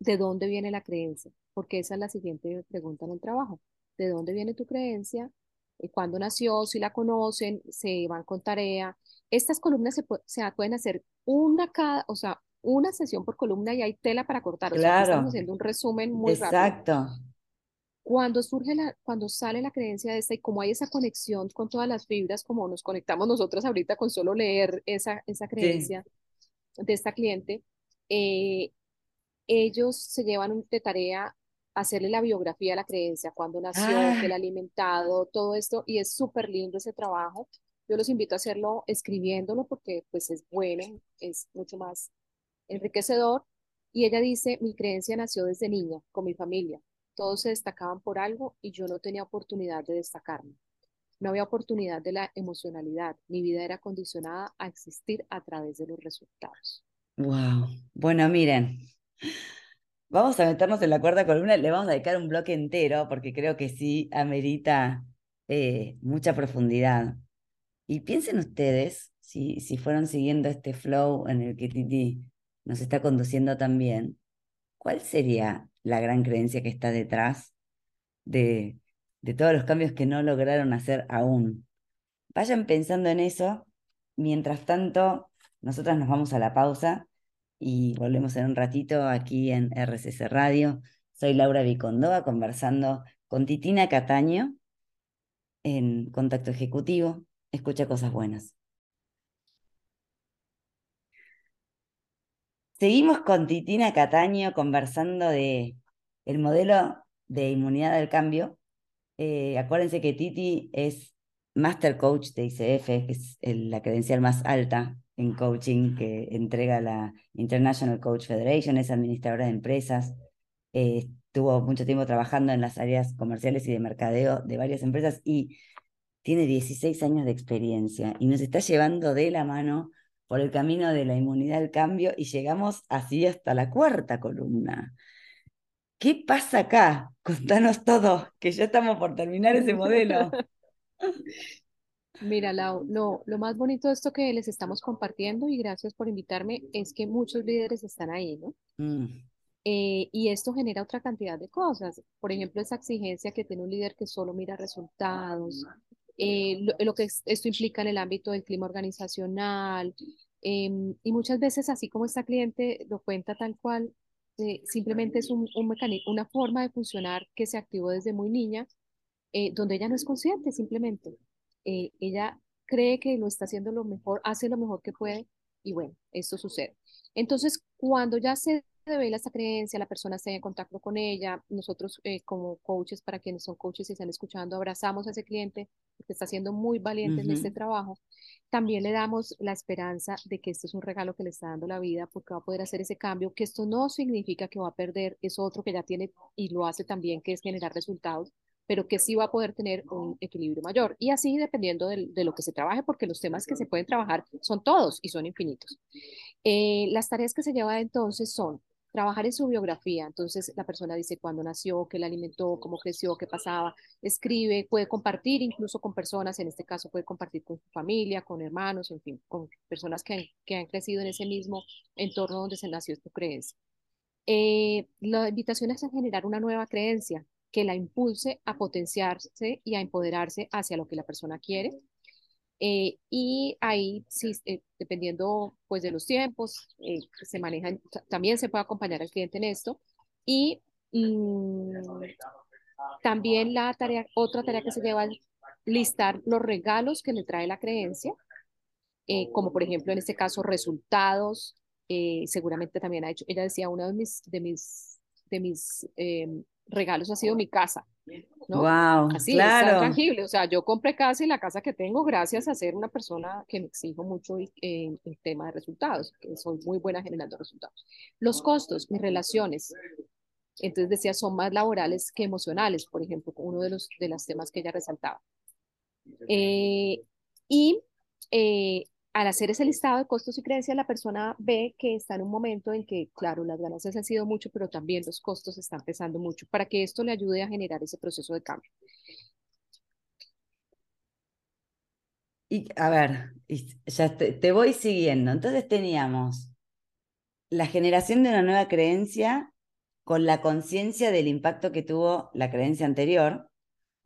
de dónde viene la creencia, porque esa es la siguiente pregunta en el trabajo. ¿De dónde viene tu creencia? Eh, ¿Cuándo nació? Si la conocen, se van con tarea. Estas columnas se, se pueden hacer una cada, o sea, una sesión por columna y hay tela para cortar. O sea, estamos haciendo un resumen muy Exacto. rápido. Cuando surge la, cuando sale la creencia de esta y como hay esa conexión con todas las fibras, como nos conectamos nosotros ahorita con solo leer esa, esa creencia de esta cliente, eh, ellos se llevan de tarea hacerle la biografía a la creencia, cuando nació, ah. que la alimentado, todo esto, y es súper lindo ese trabajo. Yo los invito a hacerlo escribiéndolo porque pues es bueno, es mucho más enriquecedor. Y ella dice, mi creencia nació desde niña, con mi familia. Todos se destacaban por algo y yo no tenía oportunidad de destacarme. No había oportunidad de la emocionalidad. Mi vida era condicionada a existir a través de los resultados. Wow. Bueno, miren, vamos a meternos en la cuarta columna. Le vamos a dedicar un bloque entero porque creo que sí amerita eh, mucha profundidad. Y piensen ustedes, si, si fueron siguiendo este flow en el que Titi nos está conduciendo también, ¿cuál sería la gran creencia que está detrás de, de todos los cambios que no lograron hacer aún? Vayan pensando en eso. Mientras tanto, nosotras nos vamos a la pausa y volvemos en un ratito aquí en RCC Radio. Soy Laura Vicondoa conversando con Titina Cataño en Contacto Ejecutivo. Escucha cosas buenas. Seguimos con Titina Cataño conversando de el modelo de inmunidad del cambio. Eh, acuérdense que Titi es Master Coach de ICF, que es la credencial más alta en coaching que entrega la International Coach Federation, es administradora de empresas, eh, estuvo mucho tiempo trabajando en las áreas comerciales y de mercadeo de varias empresas y tiene 16 años de experiencia y nos está llevando de la mano por el camino de la inmunidad al cambio y llegamos así hasta la cuarta columna. ¿Qué pasa acá? Contanos todo, que ya estamos por terminar ese modelo. Mira, Lau, lo, lo más bonito de esto que les estamos compartiendo y gracias por invitarme es que muchos líderes están ahí, ¿no? Mm, Eh, y esto genera otra cantidad de cosas. Por ejemplo, esa exigencia que tiene un líder que solo mira resultados, eh, lo, que es- esto implica en el ámbito del clima organizacional. em, y muchas veces, así como esta cliente lo cuenta tal cual, eh, simplemente es un, un una forma de funcionar que se activó desde muy niña, eh, donde ella no es consciente simplemente. Ella cree que lo está haciendo lo mejor, hace lo mejor que puede y bueno, esto sucede. Entonces, cuando ya se revela esta creencia, la persona está en contacto con ella, nosotros eh, como coaches, para quienes son coaches y están escuchando, abrazamos a ese cliente que está siendo muy valiente en este trabajo. También le damos la esperanza de que esto es un regalo que le está dando la vida porque va a poder hacer ese cambio, que esto no significa que va a perder eso otro que ya tiene y lo hace también, que es generar resultados pero que sí va a poder tener un equilibrio mayor. Y así dependiendo de, de lo que se trabaje, porque los temas que se pueden trabajar son todos y son infinitos. Eh, las tareas que se lleva entonces son trabajar en su biografía. Entonces la persona dice cuándo nació, qué la alimentó, cómo creció, qué pasaba, escribe, puede compartir incluso con personas, en este caso puede compartir con su familia, con hermanos, en fin, con personas que han, crecido en ese mismo entorno donde se nació tu creencia. Eh, la invitación es a generar una nueva creencia que la impulse a potenciarse y a empoderarse hacia lo que la persona quiere. Eh, y ahí, sí, eh, dependiendo pues de los tiempos, eh, se manejan, también se puede acompañar al cliente en esto. Y mmm, también la tarea, otra tarea que se lleva es listar los regalos que le trae la creencia, eh, como por ejemplo en este caso resultados, eh, seguramente también ha hecho, ella decía, uno de mis, de mis, de mis eh, regalos ha sido mi casa, ¿no? Wow, Así, claro. tangible, o sea, yo compré casa y la casa que tengo gracias a ser una persona que me exijo mucho en el tema de resultados, que soy muy buena generando resultados. Los costos, mis relaciones, entonces decía, son más laborales que emocionales, por ejemplo, uno de los de los temas que ella resaltaba. Eh, y eh, al hacer ese listado de costos y creencias, la persona ve que está en un momento en que, claro, las ganancias han sido mucho, pero también los costos están pesando mucho para que esto le ayude a generar ese proceso de cambio. Y a ver, ya te, te voy siguiendo. Entonces teníamos la generación de una nueva creencia con la conciencia del impacto que tuvo la creencia anterior.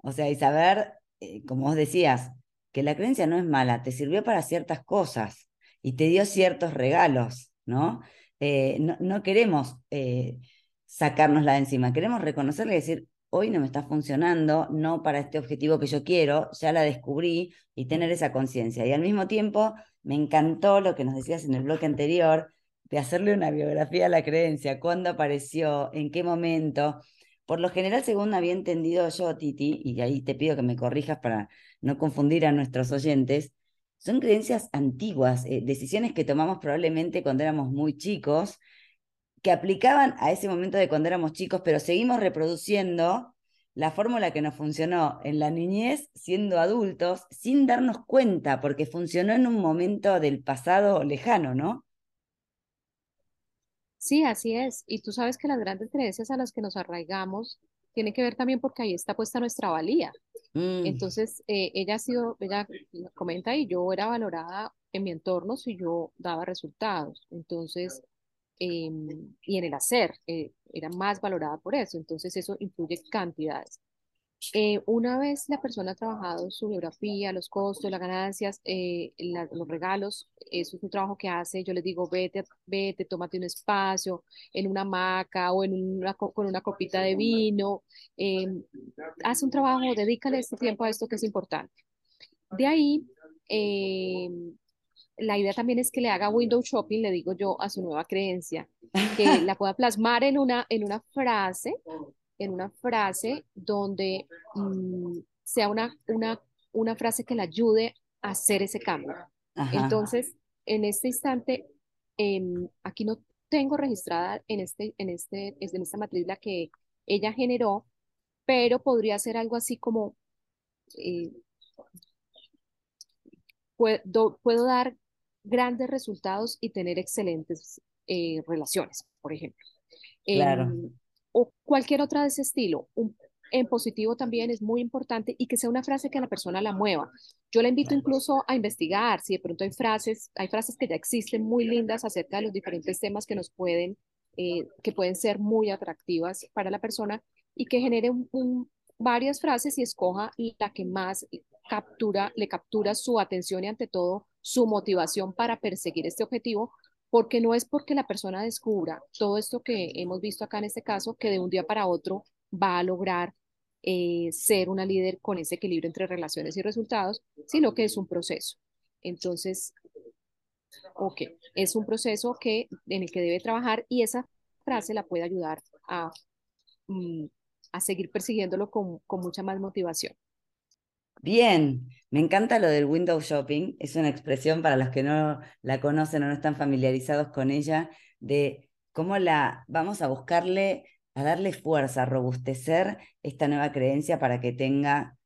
O sea, y saber, eh, como vos decías, que la creencia no es mala, te sirvió para ciertas cosas y te dio ciertos regalos, ¿no? Eh, no, queremos eh, sacárnosla de encima, queremos reconocerle y decir, hoy no me está funcionando, no para este objetivo que yo quiero, ya la descubrí y tener esa conciencia. Y al mismo tiempo, me encantó lo que nos decías en el bloque anterior, de hacerle una biografía a la creencia, cuándo apareció, en qué momento. Por lo general, según había entendido yo, Titi, y ahí te pido que me corrijas para no confundir a nuestros oyentes, son creencias antiguas, eh, decisiones que tomamos probablemente cuando éramos muy chicos, que aplicaban a ese momento de cuando éramos chicos, pero seguimos reproduciendo la fórmula que nos funcionó en la niñez siendo adultos sin darnos cuenta, porque funcionó en un momento del pasado lejano, ¿no? Sí, así es. Y tú sabes que las grandes creencias a las que nos arraigamos tienen que ver también porque ahí está puesta nuestra valía. Mm, Entonces, eh, ella ha sido, ella comenta y yo era valorada en mi entorno si yo daba resultados. Entonces, eh, y en el hacer, eh, era más valorada por eso. Entonces, eso influye cantidades. Eh, una vez la persona ha trabajado su biografía, los costos, las ganancias, eh, los regalos, eso es un trabajo que hace, yo les digo, vete, vete, tómate un espacio en una hamaca o en una, co- con una copita de vino, eh, haz un trabajo, dedícale este tiempo a esto que es importante. De ahí, eh, la idea también es que le haga window shopping, le digo yo, a su nueva creencia, que la pueda plasmar en una, en una frase, en una frase donde mm, sea una, una, una frase que le ayude a hacer ese cambio. ajá, Entonces, en este instante, em, aquí no tengo registrada en, este, en, este, en esta matriz la que ella generó, pero podría ser algo así como eh, puedo, puedo dar grandes resultados y tener excelentes eh, relaciones, por ejemplo. Claro. O cualquier otra de ese estilo. Un, en positivo también es muy importante y que sea una frase que a la persona la mueva. Yo la invito incluso a investigar si de pronto hay frases, hay frases que ya existen muy lindas acerca de los diferentes temas que nos pueden, eh, que pueden ser muy atractivas para la persona y que genere un, varias frases y escoja la que más captura, le captura su atención y ante todo su motivación para perseguir este objetivo, porque no es porque la persona descubra todo esto que hemos visto acá en este caso, que de un día para otro va a lograr eh, ser una líder con ese equilibrio entre relaciones y resultados, sino que es un proceso. Entonces, ok, es un proceso que, en el que debe trabajar y esa frase la puede ayudar a, mm, a seguir persiguiéndolo con, con mucha más motivación. Bien, me encanta lo del window shopping. Es una expresión para los que no la conocen o no están familiarizados con ella, de cómo la vamos a buscarle, a darle fuerza, a robustecer esta nueva creencia para que tenga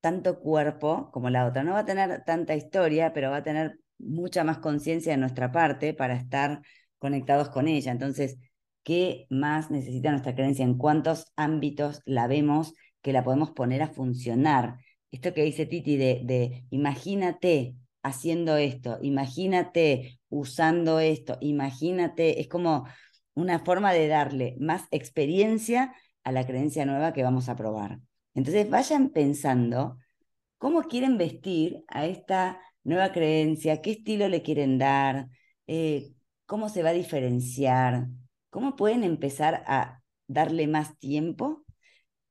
tanto cuerpo como la otra. No va a tener tanta historia, pero va a tener mucha más conciencia de nuestra parte para estar conectados con ella. Entonces, ¿qué más necesita nuestra creencia? ¿En cuántos ámbitos la vemos que la podemos poner a funcionar? Esto que dice Titi de, imagínate haciendo esto, imagínate usando esto, imagínate, es como una forma de darle más experiencia a la creencia nueva que vamos a probar. Entonces vayan pensando cómo quieren vestir a esta nueva creencia, qué estilo le quieren dar, eh, cómo se va a diferenciar, cómo pueden empezar a darle más tiempo,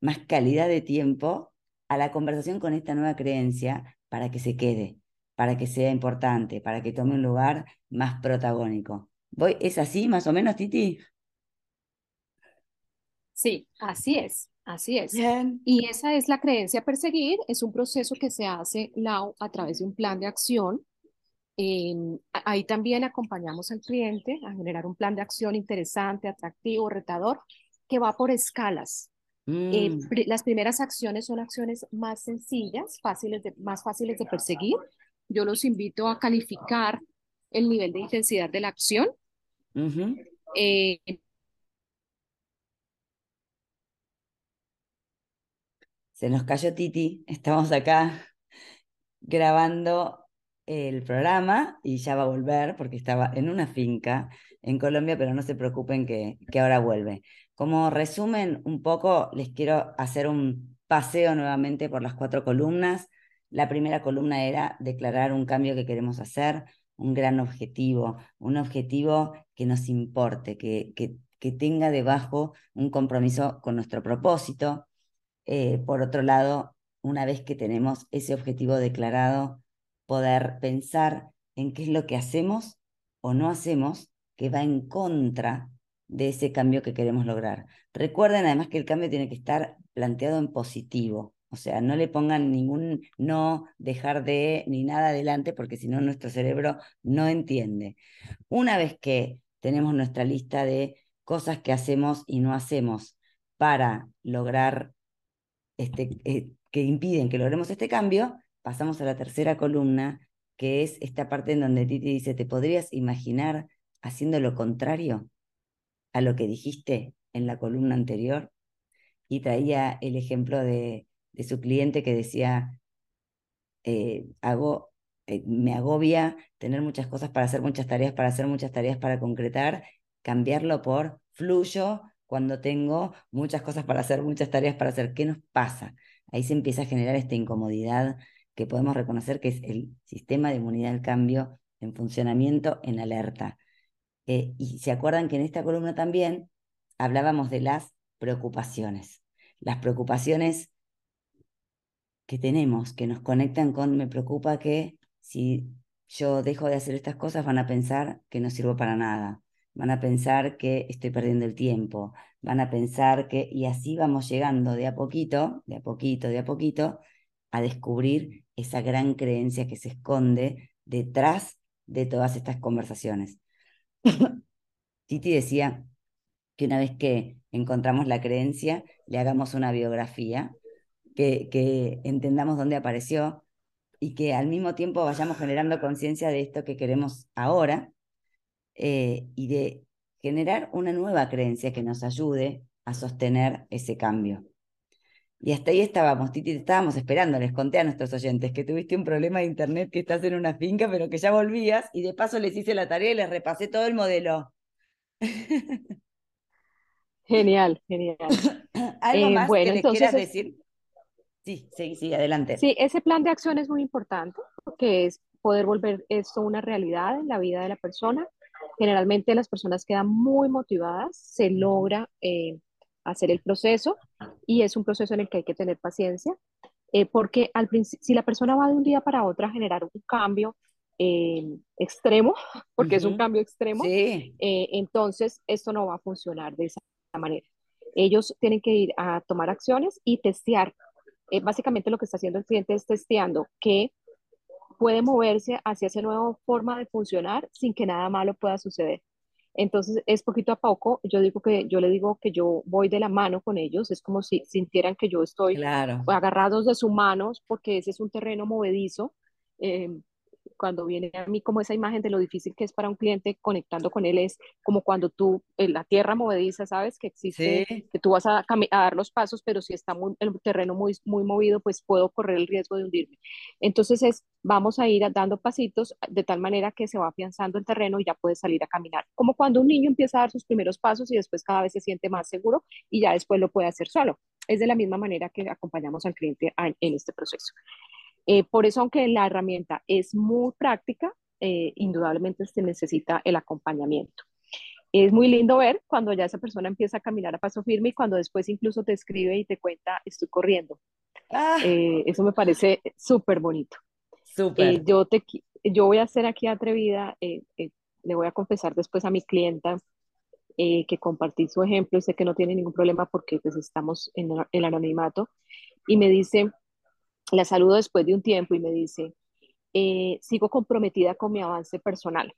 más calidad de tiempo a la conversación con esta nueva creencia para que se quede, para que sea importante, para que tome un lugar más protagónico. ¿Voy, ¿Es así más o menos, Titi? Sí, así es, así es. Y esa es la creencia a perseguir, es un proceso que se hace a través de un plan de acción. ahí también acompañamos al cliente a generar un plan de acción interesante, atractivo, retador, que va por escalas. Eh, mm. las primeras acciones son acciones más sencillas, fáciles de, más fáciles de perseguir. Yo los invito a calificar el nivel de intensidad de la acción. Eh, Se nos cayó Titi, estamos acá grabando el programa y ya va a volver porque estaba en una finca en Colombia, pero no se preocupen que, que ahora vuelve. Como resumen, un poco les quiero hacer un paseo nuevamente por las cuatro columnas. La primera columna era declarar un cambio que queremos hacer, un gran objetivo, un objetivo que nos importe, que, que, tenga debajo un compromiso con nuestro propósito. Eh, por otro lado, una vez que tenemos ese objetivo declarado, poder pensar en qué es lo que hacemos o no hacemos que va en contra de ese cambio que queremos lograr. Recuerden además que el cambio tiene que estar planteado en positivo, o sea, no le pongan ningún no, dejar de, ni nada adelante, porque si no nuestro cerebro no entiende. Una vez que tenemos nuestra lista de cosas que hacemos y no hacemos para lograr, este, eh, que impiden que logremos este cambio, pasamos a la tercera columna, que es esta parte en donde Titi dice, ¿te podrías imaginar haciendo lo contrario? A lo que dijiste en la columna anterior y traía el ejemplo de, su cliente que decía, eh, hago, eh, me agobia tener muchas cosas para hacer muchas tareas, para hacer muchas tareas para concretar, cambiarlo por fluyo cuando tengo muchas cosas para hacer, muchas tareas para hacer. ¿Qué nos pasa? Ahí se empieza a generar esta incomodidad que podemos reconocer que es el sistema de inmunidad al cambio en funcionamiento en alerta. Eh, y se acuerdan que en esta columna también hablábamos de las preocupaciones. Las preocupaciones que tenemos, que nos conectan con, me preocupa que si yo dejo de hacer estas cosas van a pensar que no sirvo para nada, van a pensar que estoy perdiendo el tiempo, van a pensar que, y así vamos llegando de a poquito, de a poquito, de a poquito, a descubrir esa gran creencia que se esconde detrás de todas estas conversaciones. Titi decía que una vez que encontramos la creencia, le hagamos una biografía, que, entendamos dónde apareció y que al mismo tiempo vayamos generando conciencia de esto que queremos ahora eh, y de generar una nueva creencia que nos ayude a sostener ese cambio. Y hasta ahí estábamos, Titi, te estábamos esperando, les conté a nuestros oyentes que tuviste un problema de internet, que estás en una finca, pero que ya volvías, y de paso les hice la tarea y les repasé todo el modelo. Genial, genial. ¿Algo eh, más que les quieras decir? Sí, sí, sí, adelante. Sí, ese plan de acción es muy importante porque es poder volver esto una realidad en la vida de la persona. Generalmente las personas quedan muy motivadas, se logra eh, hacer el proceso y es un proceso en el que hay que tener paciencia eh, porque al si la persona va de un día para otro a generar un cambio extremo, porque es un cambio extremo, entonces esto no va a funcionar de esa manera. Ellos tienen que ir a tomar acciones y testear. Eh, básicamente lo que está haciendo el cliente es testeando que puede moverse hacia esa nueva forma de funcionar sin que nada malo pueda suceder. Entonces es poquito a poco, yo digo que yo le digo que yo voy de la mano con ellos, es como si sintieran que yo estoy claro. agarrados de sus manos porque ese es un terreno movedizo. Eh, cuando viene a mí como esa imagen de lo difícil que es para un cliente conectando con él, es como cuando tú, en la tierra movediza, sabes que existe, que tú vas a, dar los pasos, pero si está el terreno muy, muy movido, pues puedo correr el riesgo de hundirme. Entonces es, vamos a ir dando pasitos de tal manera que se va afianzando el terreno y ya puedes salir a caminar. Como cuando un niño empieza a dar sus primeros pasos y después cada vez se siente más seguro y ya después lo puede hacer solo. Es de la misma manera que acompañamos al cliente en este proceso. Eh, por eso, aunque la herramienta es muy práctica, eh, indudablemente se necesita el acompañamiento. Es muy lindo ver cuando ya esa persona empieza a caminar a paso firme y cuando después incluso te escribe y te cuenta, estoy corriendo. Ah. Eh, eso me parece súper bonito. Súper. yo, te, yo voy a ser aquí atrevida, le voy a confesar después a mi clienta que compartí su ejemplo, sé que no tiene ningún problema porque pues estamos en el anonimato, y me dice, la saludo después de un tiempo y me dice, eh, sigo comprometida con mi avance personal.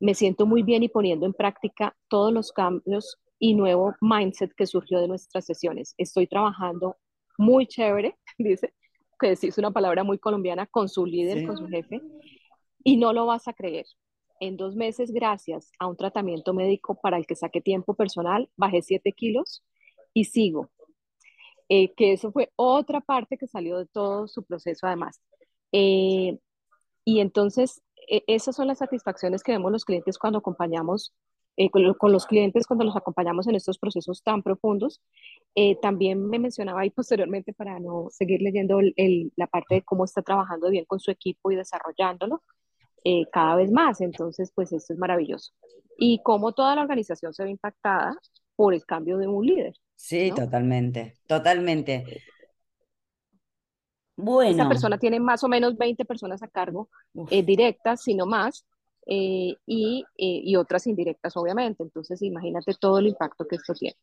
Me siento muy bien y poniendo en práctica todos los cambios y nuevo mindset que surgió de nuestras sesiones. Estoy trabajando muy chévere, dice, que es una palabra muy colombiana, con su líder, con su jefe, y no lo vas a creer. En dos meses, gracias a un tratamiento médico para el que saqué tiempo personal, bajé 7 kilos y sigo. Eh, que eso fue otra parte que salió de todo su proceso además. Eh, y entonces, e, esas son las satisfacciones que vemos los clientes cuando acompañamos, eh, con, los clientes cuando los acompañamos en estos procesos tan profundos. también me mencionaba ahí posteriormente, para no seguir leyendo la parte de cómo está trabajando bien con su equipo y desarrollándolo cada vez más. Entonces, pues esto es maravilloso. Y cómo toda la organización se ve impactada por el cambio de un líder. Sí, totalmente, totalmente. Bueno. Esa persona tiene más o menos 20 personas a cargo, eh, directas, sino más, eh, y, eh, y otras indirectas, obviamente. Entonces, imagínate todo el impacto que esto tiene.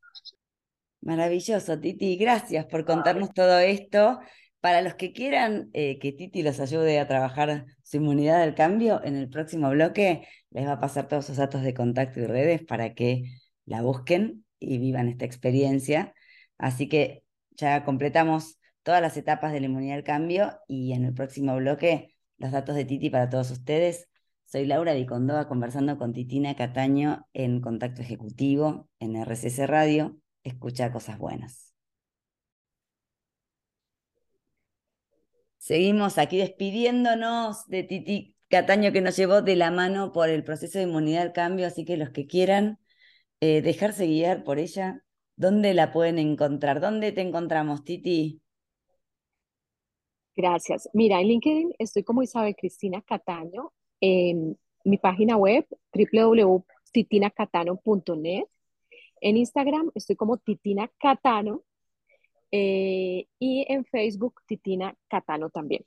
Maravilloso, Titi. Gracias por contarnos todo esto. Para los que quieran que Titi los ayude a trabajar su inmunidad al cambio, en el próximo bloque les va a pasar todos sus datos de contacto y redes para que la busquen y vivan esta experiencia. Así que ya completamos todas las etapas de la inmunidad al cambio y en el próximo bloque los datos de Titi para todos ustedes. Soy Laura Vicondoa conversando con Titina Cataño en Contacto Ejecutivo en RCC Radio. Escucha cosas buenas. Seguimos aquí despidiéndonos de Titi Cataño que nos llevó de la mano por el proceso de inmunidad al cambio, así que los que quieran eh, dejarse guiar por ella, ¿dónde la pueden encontrar? ¿Dónde te encontramos, Titi? Gracias. Mira, en LinkedIn estoy como Isabel Cristina Cataño, en mi página web www.titinacatano.net. En Instagram estoy como Titina Catano eh, y en Facebook Titina Catano también.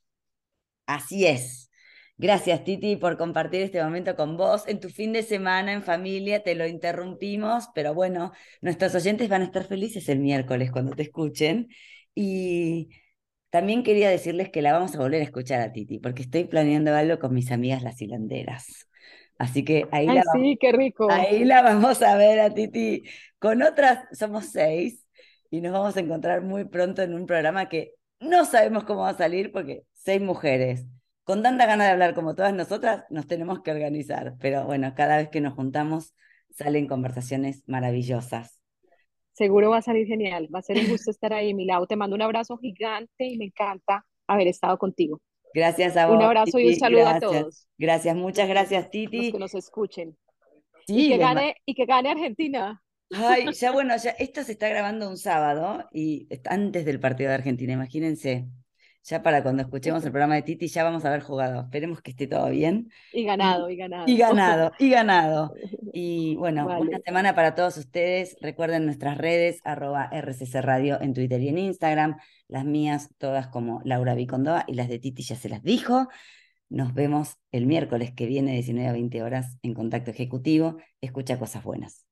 Así es. Gracias, Titi, por compartir este momento con vos. En tu fin de semana, en familia, te lo interrumpimos, pero bueno, nuestros oyentes van a estar felices el miércoles cuando te escuchen. Y también quería decirles que la vamos a volver a escuchar a Titi, porque estoy planeando algo con mis amigas las hilanderas. Así que ahí, la, sí, qué rico. ahí la vamos a ver a Titi. Con otras somos seis y nos vamos a encontrar muy pronto en un programa que no sabemos cómo va a salir porque seis mujeres con tanta ganas de hablar como todas nosotras, nos tenemos que organizar. Pero bueno, cada vez que nos juntamos salen conversaciones maravillosas. Seguro va a salir genial, va a ser un gusto estar ahí, mi lado. Te mando un abrazo gigante y me encanta haber estado contigo. Gracias a vos. Un abrazo y un saludo gracias. a todos. Gracias, muchas gracias, Titi. Los que nos escuchen. Sí, y, que gane, y que gane Argentina. Ay, ya bueno, ya esto se está grabando un sábado y antes del partido de Argentina, imagínense. Ya para cuando escuchemos el programa de Titi ya vamos a haber jugado. Esperemos que esté todo bien. Y ganado, y, ganado. Y ganado, y ganado. Y bueno, buena semana para todos ustedes. Recuerden nuestras redes, arroba RCC Radio en Twitter y en Instagram. Las mías todas como Laura Vicondoa y las de Titi ya se las dijo. Nos vemos el miércoles que viene, 19 a 20 horas, en Contacto Ejecutivo. Escucha cosas buenas.